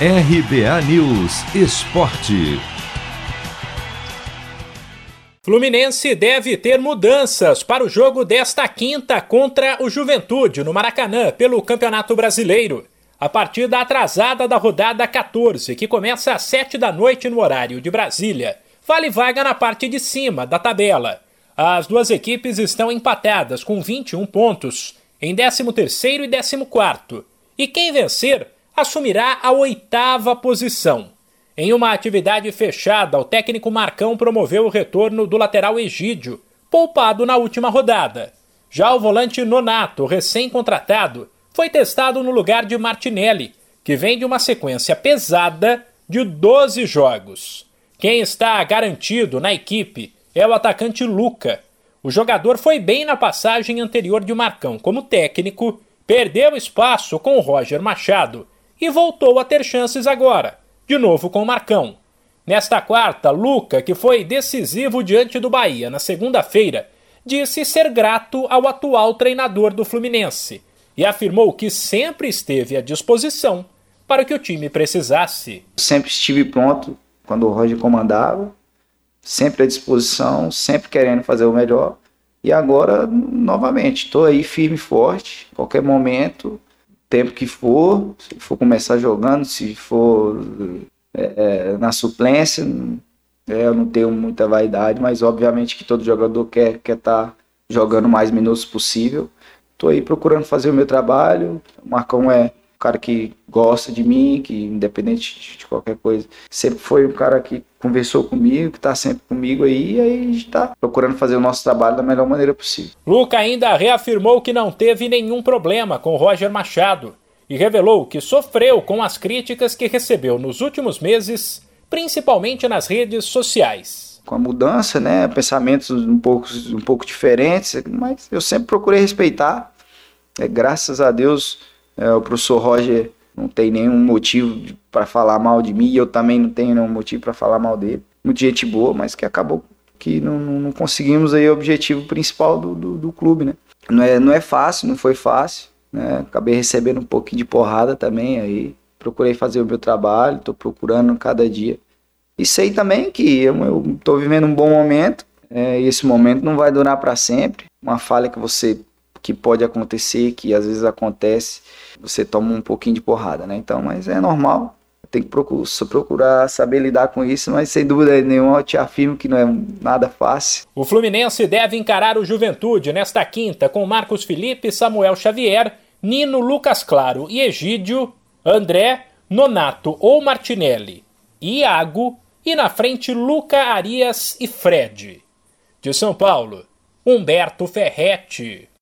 RBA News Esporte. Fluminense deve ter mudanças para o jogo desta quinta contra o Juventude no Maracanã pelo Campeonato Brasileiro. A partida atrasada da rodada 14, que começa às 7 da noite no horário de Brasília, vale vaga na parte de cima da tabela. As duas equipes estão empatadas com 21 pontos, em 13º e 14º, e quem vencer assumirá a oitava posição. Em uma atividade fechada, o técnico Marcão promoveu o retorno do lateral Egídio, poupado na última rodada. Já o volante Nonato, recém-contratado, foi testado no lugar de Martinelli, que vem de uma sequência pesada de 12 jogos. Quem está garantido na equipe é o atacante Luca. O jogador foi bem na passagem anterior de Marcão como técnico, perdeu espaço com o Roger Machado e voltou a ter chances agora, de novo com o Marcão. Nesta quarta, Luca, que foi decisivo diante do Bahia na segunda-feira, disse ser grato ao atual treinador do Fluminense e afirmou que sempre esteve à disposição para o que o time precisasse. Sempre estive pronto quando o Roger comandava, sempre à disposição, sempre querendo fazer o melhor. E agora, novamente, estou aí firme e forte, qualquer momento, tempo que for, se for começar jogando, se for é, é, na suplência, é, eu não tenho muita vaidade, mas obviamente que todo jogador quer estar quer tá jogando mais minutos possível. Estou aí procurando fazer o meu trabalho. O Marcão é cara que gosta de mim, que independente de qualquer coisa, sempre foi um cara que conversou comigo, que está sempre comigo aí, e aí a gente está procurando fazer o nosso trabalho da melhor maneira possível. Luca ainda reafirmou que não teve nenhum problema com Roger Machado e revelou que sofreu com as críticas que recebeu nos últimos meses, principalmente nas redes sociais. Com a mudança, né, pensamentos um pouco, um pouco diferentes, mas eu sempre procurei respeitar. É, graças a Deus, é, o professor Roger não tem nenhum motivo para falar mal de mim e eu também não tenho nenhum motivo para falar mal dele. Muito gente boa, mas que acabou que não, não conseguimos aí o objetivo principal do, do, do, clube, né? Não é, não é fácil, não foi fácil, né? Acabei recebendo um pouquinho de porrada também aí. Procurei fazer o meu trabalho, estou procurando cada dia. E sei também que eu estou vivendo um bom momento, é, esse momento não vai durar para sempre. Uma falha que você que pode acontecer, que às vezes acontece, você toma um pouquinho de porrada, né? Então, mas é normal. Tem que procurar, procurar saber lidar com isso, mas sem dúvida nenhuma eu te afirmo que não é nada fácil. O Fluminense deve encarar o Juventude nesta quinta com Marcos Felipe, Samuel Xavier, Nino Lucas Claro e Egídio, André, Nonato ou Martinelli, Iago e na frente Luca Arias e Fred. De São Paulo, Humberto Ferretti.